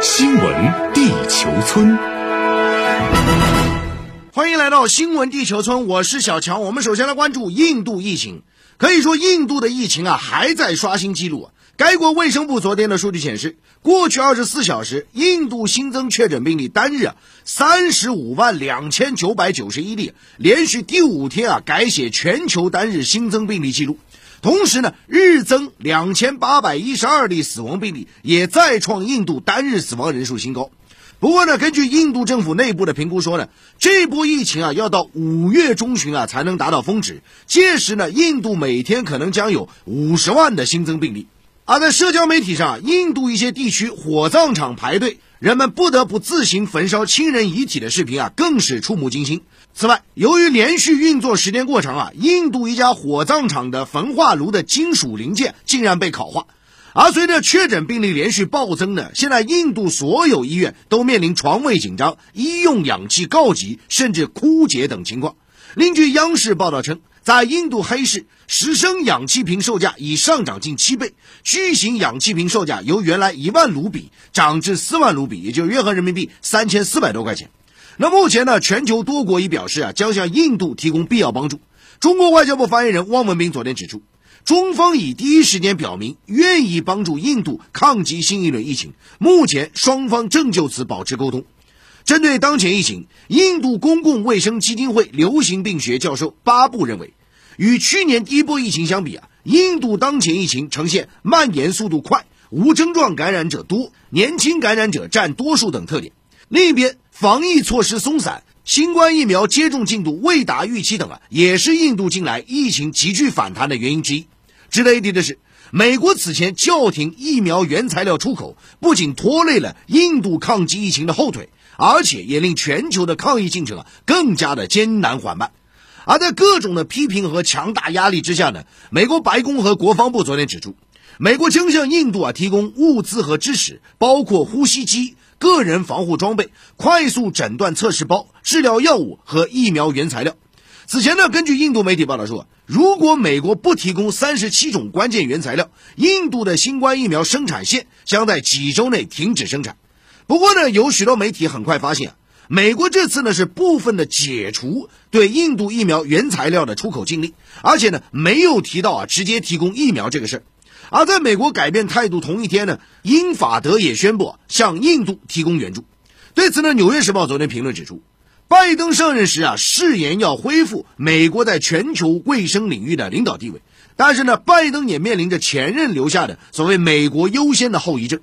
新闻地球村，欢迎来到新闻地球村，我是小强。我们首先来关注印度疫情。可以说，印度的疫情啊还在刷新记录。该国卫生部昨天的数据显示，过去二十四小时，印度新增确诊病例单日三十五万两千九百九十一例，连续第五天啊改写全球单日新增病例记录。同时呢，日增两千八百一十二例死亡病例，也再创印度单日死亡人数新高。不过呢，根据印度政府内部的评估说呢，这波疫情啊要到五月中旬啊才能达到峰值，届时呢，印度每天可能将有五十万的新增病例。而在社交媒体上，印度一些地区火葬场排队，人们不得不自行焚烧亲人遗体的视频啊，更是触目惊心。此外，由于连续运作时间过长啊，印度一家火葬场的焚化炉的金属零件竟然被烤化。而随着确诊病例连续暴增呢，现在印度所有医院都面临床位紧张、医用氧气告急，甚至枯竭等情况。另据央视报道称。在印度黑市，十升氧气瓶售价已上涨近七倍，巨型氧气瓶售价由原来一万卢比涨至四万卢比，也就约合人民币三千四百多块钱。那目前呢，全球多国已表示啊，将向印度提供必要帮助。中国外交部发言人汪文斌昨天指出，中方已第一时间表明愿意帮助印度抗击新一轮疫情，目前双方正就此保持沟通。针对当前疫情，印度公共卫生基金会流行病学教授巴布认为。与去年第一波疫情相比啊，印度当前疫情呈现蔓延速度快、无症状感染者多、年轻感染者占多数等特点。另一边，防疫措施松散、新冠疫苗接种进度未达预期等啊，也是印度近来疫情急剧反弹的原因之一。值得一提的是，美国此前叫停疫苗原材料出口，不仅拖累了印度抗击疫情的后腿，而且也令全球的抗疫进程啊更加的艰难缓慢。而在各种的批评和强大压力之下呢，美国白宫和国防部昨天指出，美国将向印度啊提供物资和支持，包括呼吸机、个人防护装备、快速诊断测试包、治疗药物和疫苗原材料。此前呢，根据印度媒体报道说，如果美国不提供三十七种关键原材料，印度的新冠疫苗生产线将在几周内停止生产。不过呢，有许多媒体很快发现。美国这次呢是部分的解除对印度疫苗原材料的出口禁令，而且呢没有提到啊直接提供疫苗这个事儿。而在美国改变态度同一天呢，英法德也宣布向印度提供援助。对此呢，《纽约时报》昨天评论指出，拜登上任时啊誓言要恢复美国在全球卫生领域的领导地位，但是呢，拜登也面临着前任留下的所谓“美国优先”的后遗症。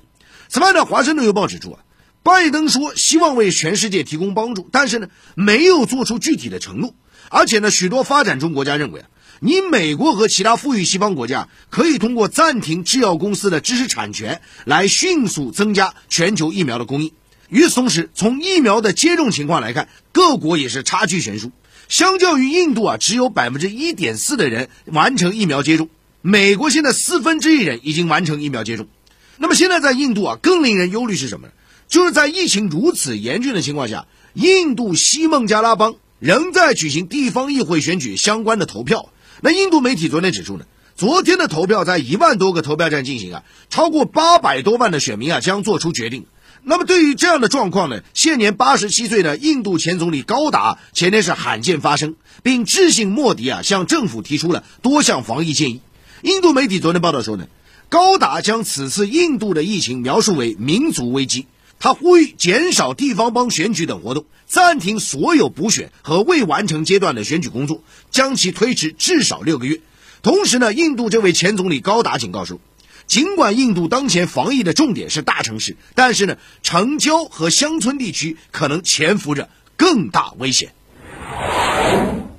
此外呢，《华盛顿邮报》指出啊。拜登说希望为全世界提供帮助，但是呢，没有做出具体的承诺。而且呢，许多发展中国家认为啊，你美国和其他富裕西方国家可以通过暂停制药公司的知识产权来迅速增加全球疫苗的供应。与此同时，从疫苗的接种情况来看，各国也是差距悬殊。相较于印度啊，只有百分之一点四的人完成疫苗接种，美国现在四分之一人已经完成疫苗接种。那么现在在印度啊，更令人忧虑是什么呢？就是在疫情如此严峻的情况下，印度西孟加拉邦仍在举行地方议会选举相关的投票。那印度媒体昨天指出呢，昨天的投票在一万多个投票站进行啊，超过八百多万的选民啊将做出决定。那么对于这样的状况呢，现年八十七岁的印度前总理高达前天是罕见发声，并致信莫迪啊，向政府提出了多项防疫建议。印度媒体昨天报道说呢，高达将此次印度的疫情描述为民族危机。他呼吁减少地方帮选举等活动，暂停所有补选和未完成阶段的选举工作，将其推迟至少六个月。同时呢，印度这位前总理高达警告说，尽管印度当前防疫的重点是大城市，但是呢，城郊和乡村地区可能潜伏着更大危险。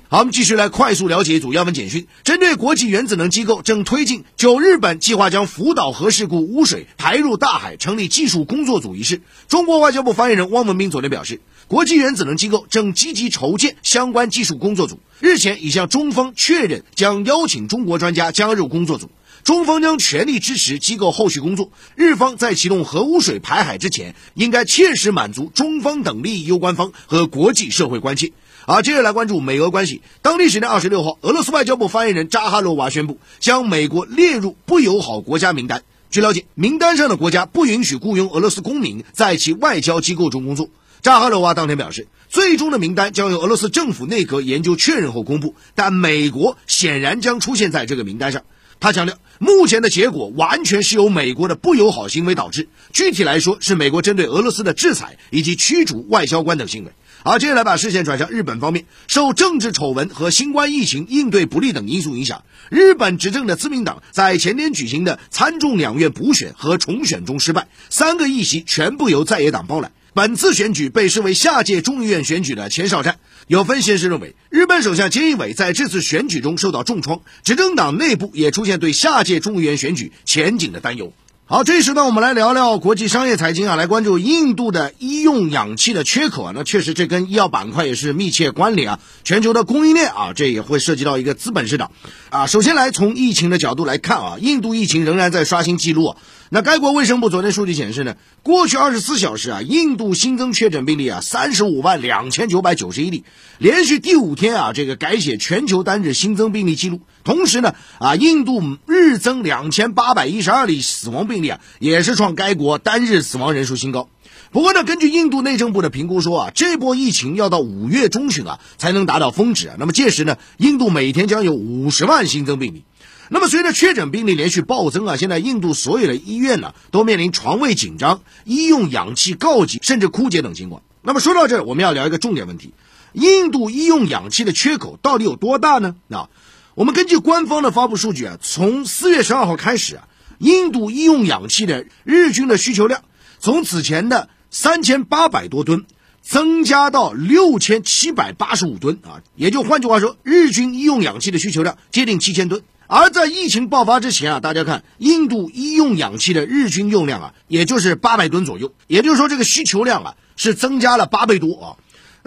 好，我们继续来快速了解一组要闻简讯。针对国际原子能机构正推进就日本计划将福岛核事故污水排入大海成立技术工作组一事，中国外交部发言人汪文斌昨天表示，国际原子能机构正积极筹建相关技术工作组，日前已向中方确认将邀请中国专家加入工作组，中方将全力支持机构后续工作。日方在启动核污水排海之前，应该切实满足中方等利益攸关方和国际社会关切。好，接着来关注美俄关系。当地时间二十六号，俄罗斯外交部发言人扎哈罗娃宣布，将美国列入不友好国家名单，据了解，名单上的国家不允许雇佣俄罗斯公民在其外交机构中工作。扎哈罗娃当天表示，最终的名单将由俄罗斯政府内阁研究确认后公布，但美国显然将出现在这个名单上。他强调，目前的结果完全是由美国的不友好行为导致，具体来说是美国针对俄罗斯的制裁以及驱逐外交官等行为。好接下来把视线转向日本方面，受政治丑闻和新冠疫情应对不利等因素影响，日本执政的自民党在前天举行的参众两院补选和重选中失败，三个议席全部由在野党包揽。本次选举被视为下届众议院选举的前哨战。有分析师认为，日本首相菅义伟在这次选举中受到重创，执政党内部也出现对下届众议院选举前景的担忧。好，这时呢，我们来聊聊国际商业财经啊，来关注印度的医用氧气的缺口啊。那确实，这跟医药板块也是密切关联啊。全球的供应链啊，这也会涉及到一个资本市场啊。首先来从疫情的角度来看啊，印度疫情仍然在刷新记录啊。那该国卫生部昨天数据显示呢，过去二十四小时啊，印度新增确诊病例啊三十五万两千九百九十一例，连续第五天啊这个改写全球单日新增病例记录。同时呢啊，印度日增两千八百一十二例死亡病例啊，也是创该国单日死亡人数新高。不过呢，根据印度内政部的评估说啊，这波疫情要到五月中旬啊才能达到峰值啊。那么届时呢，印度每天将有五十万新增病例。那么，随着确诊病例连续暴增啊，现在印度所有的医院呢都面临床位紧张、医用氧气告急甚至枯竭等情况。那么说到这儿，我们要聊一个重点问题：印度医用氧气的缺口到底有多大呢？啊，我们根据官方的发布数据啊，从四月十二号开始啊，印度医用氧气的日均的需求量从此前的三千八百多吨增加到六千七百八十五吨啊，也就换句话说，日均医用氧气的需求量接近七千吨。而在疫情爆发之前啊，大家看印度医用氧气的日均用量啊，也就是八百吨左右，也就是说这个需求量啊是增加了八倍多啊。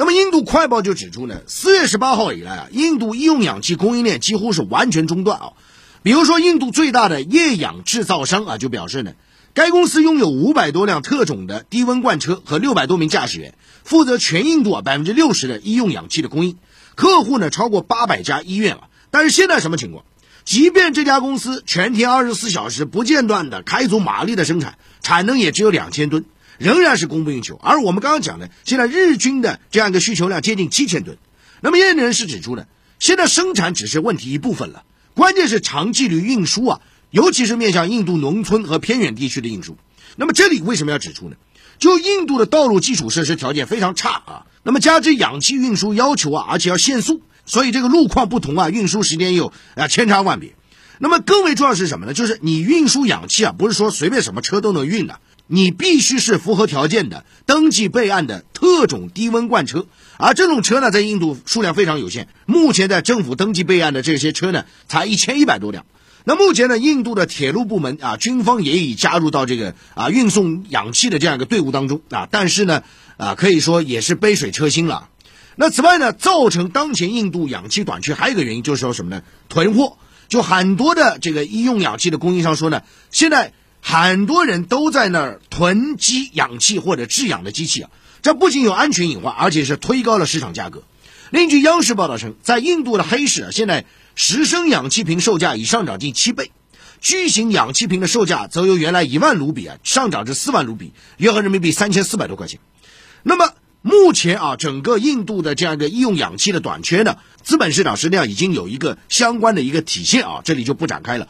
那么印度快报就指出呢，四月十八号以来啊，印度医用氧气供应链几乎是完全中断啊。比如说印度最大的液氧制造商啊就表示呢，该公司拥有五百多辆特种的低温罐车和六百多名驾驶员，负责全印度啊百分之六十的医用氧气的供应，客户呢超过八百家医院啊。但是现在什么情况？即便这家公司全天二十四小时不间断的开足马力的生产，产能也只有两千吨，仍然是供不应求。而我们刚刚讲的，现在日均的这样一个需求量接近七千吨。那么业内人士指出呢，现在生产只是问题一部分了，关键是长距离运输啊，尤其是面向印度农村和偏远地区的运输。那么这里为什么要指出呢？就印度的道路基础设施条件非常差啊，那么加之氧气运输要求啊，而且要限速。所以这个路况不同啊，运输时间又啊千差万别。那么更为重要是什么呢？就是你运输氧气啊，不是说随便什么车都能运的，你必须是符合条件的、登记备案的特种低温罐车。而这种车呢，在印度数量非常有限，目前在政府登记备案的这些车呢，才一千一百多辆。那目前呢，印度的铁路部门啊，军方也已加入到这个啊运送氧气的这样一个队伍当中啊，但是呢，啊可以说也是杯水车薪了。那此外呢，造成当前印度氧气短缺还有一个原因，就是说什么呢？囤货。就很多的这个医用氧气的供应商说呢，现在很多人都在那儿囤积氧气或者制氧的机器啊，这不仅有安全隐患，而且是推高了市场价格。另据央视报道称，在印度的黑市啊，现在十升氧气瓶售价已上涨近七倍，巨型氧气瓶的售价则由原来一万卢比啊上涨至四万卢比，约合人民币三千四百多块钱。那么。目前啊，整个印度的这样一个医用氧气的短缺呢，资本市场实际上已经有一个相关的一个体现啊，这里就不展开了。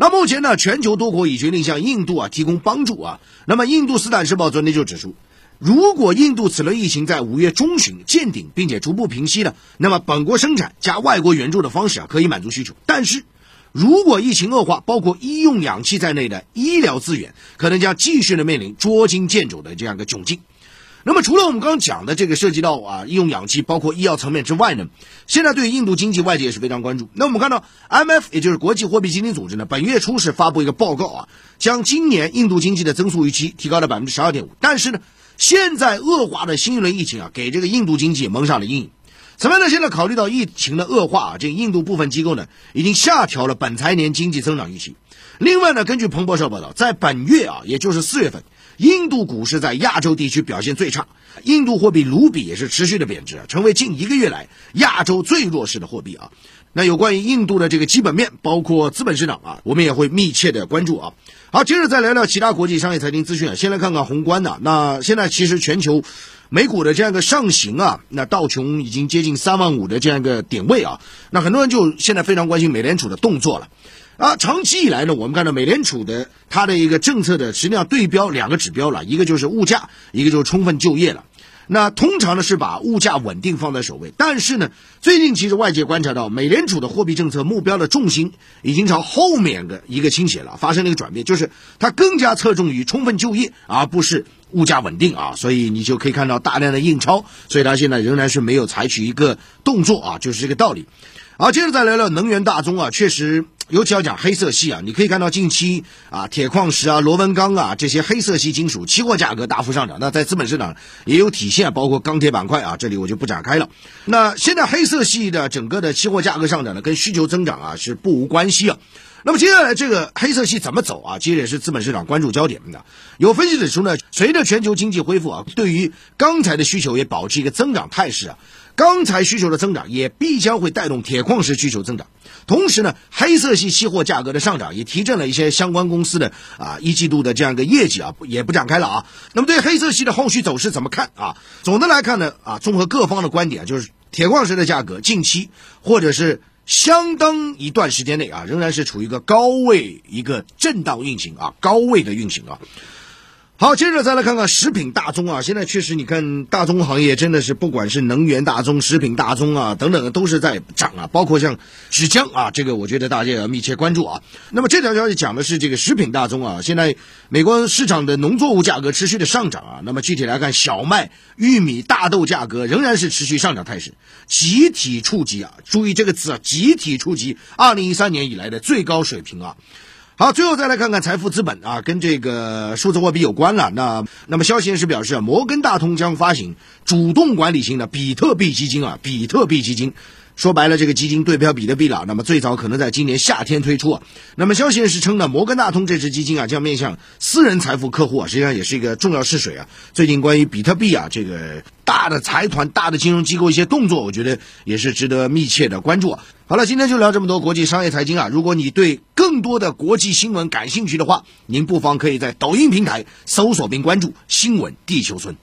那目前呢，全球多国已决定向印度啊提供帮助啊。那么，印度斯坦时报昨天就指出，如果印度此轮疫情在五月中旬见顶，并且逐步平息呢，那么本国生产加外国援助的方式啊，可以满足需求。但是，如果疫情恶化，包括医用氧气在内的医疗资源，可能将继续的面临捉襟见肘的这样一个窘境。那么，除了我们刚刚讲的这个涉及到啊医用氧气，包括医药层面之外呢，现在对印度经济外界也是非常关注。那我们看到，IMF 也就是国际货币基金组织呢，本月初是发布一个报告啊，将今年印度经济的增速预期提高了百分之十二点五。但是呢，现在恶化的新一轮疫情啊，给这个印度经济蒙上了阴影。此外呢，现在考虑到疫情的恶化啊，这印度部分机构呢已经下调了本财年经济增长预期。另外呢，根据彭博社报道，在本月啊，也就是四月份。印度股市在亚洲地区表现最差，印度货币卢比也是持续的贬值，成为近一个月来亚洲最弱势的货币啊。那有关于印度的这个基本面，包括资本市场啊，我们也会密切的关注啊。好，接着再聊聊其他国际商业财经资讯啊。先来看看宏观的，那现在其实全球美股的这样一个上行啊，那道琼已经接近三万五的这样一个点位啊，那很多人就现在非常关心美联储的动作了。啊，长期以来呢，我们看到美联储的它的一个政策的实际上对标两个指标了，一个就是物价，一个就是充分就业了。那通常呢是把物价稳定放在首位，但是呢，最近其实外界观察到，美联储的货币政策目标的重心已经朝后面的一个倾斜了，发生了一个转变，就是它更加侧重于充分就业，而不是物价稳定啊。所以你就可以看到大量的印钞，所以它现在仍然是没有采取一个动作啊，就是这个道理。好，接着再聊聊能源大宗啊，确实。尤其要讲黑色系啊，你可以看到近期啊，铁矿石啊、螺纹钢啊这些黑色系金属期货价格大幅上涨。那在资本市场也有体现，包括钢铁板块啊，这里我就不展开了。那现在黑色系的整个的期货价格上涨呢，跟需求增长啊是不无关系啊。那么接下来这个黑色系怎么走啊？其实也是资本市场关注焦点的。有分析指出呢，随着全球经济恢复啊，对于钢材的需求也保持一个增长态势啊。钢材需求的增长也必将会带动铁矿石需求增长。同时呢，黑色系期货价格的上涨也提振了一些相关公司的啊一季度的这样一个业绩啊，也不展开了啊。那么对黑色系的后续走势怎么看啊？总的来看呢，啊，综合各方的观点，就是铁矿石的价格近期或者是相当一段时间内啊，仍然是处于一个高位一个震荡运行啊，高位的运行啊。好，接着再来看看食品大宗啊，现在确实你看大宗行业真的是不管是能源大宗、食品大宗啊等等都是在涨啊，包括像纸浆啊，这个我觉得大家也要密切关注啊。那么这条消息讲的是这个食品大宗啊，现在美国市场的农作物价格持续的上涨啊，那么具体来看，小麦、玉米、大豆价格仍然是持续上涨态势，集体触及啊，注意这个词啊，集体触及二零一三年以来的最高水平啊。好，最后再来看看财富资本啊，跟这个数字货币有关了。那那么消息人士表示，摩根大通将发行主动管理型的比特币基金啊，比特币基金。说白了，这个基金对标比特币了。那么最早可能在今年夏天推出啊。那么消息人士称呢，摩根大通这支基金啊，将面向私人财富客户啊，实际上也是一个重要试水啊。最近关于比特币啊，这个大的财团、大的金融机构一些动作，我觉得也是值得密切的关注。好了，今天就聊这么多国际商业财经啊。如果你对更多的国际新闻感兴趣的话，您不妨可以在抖音平台搜索并关注“新闻地球村”。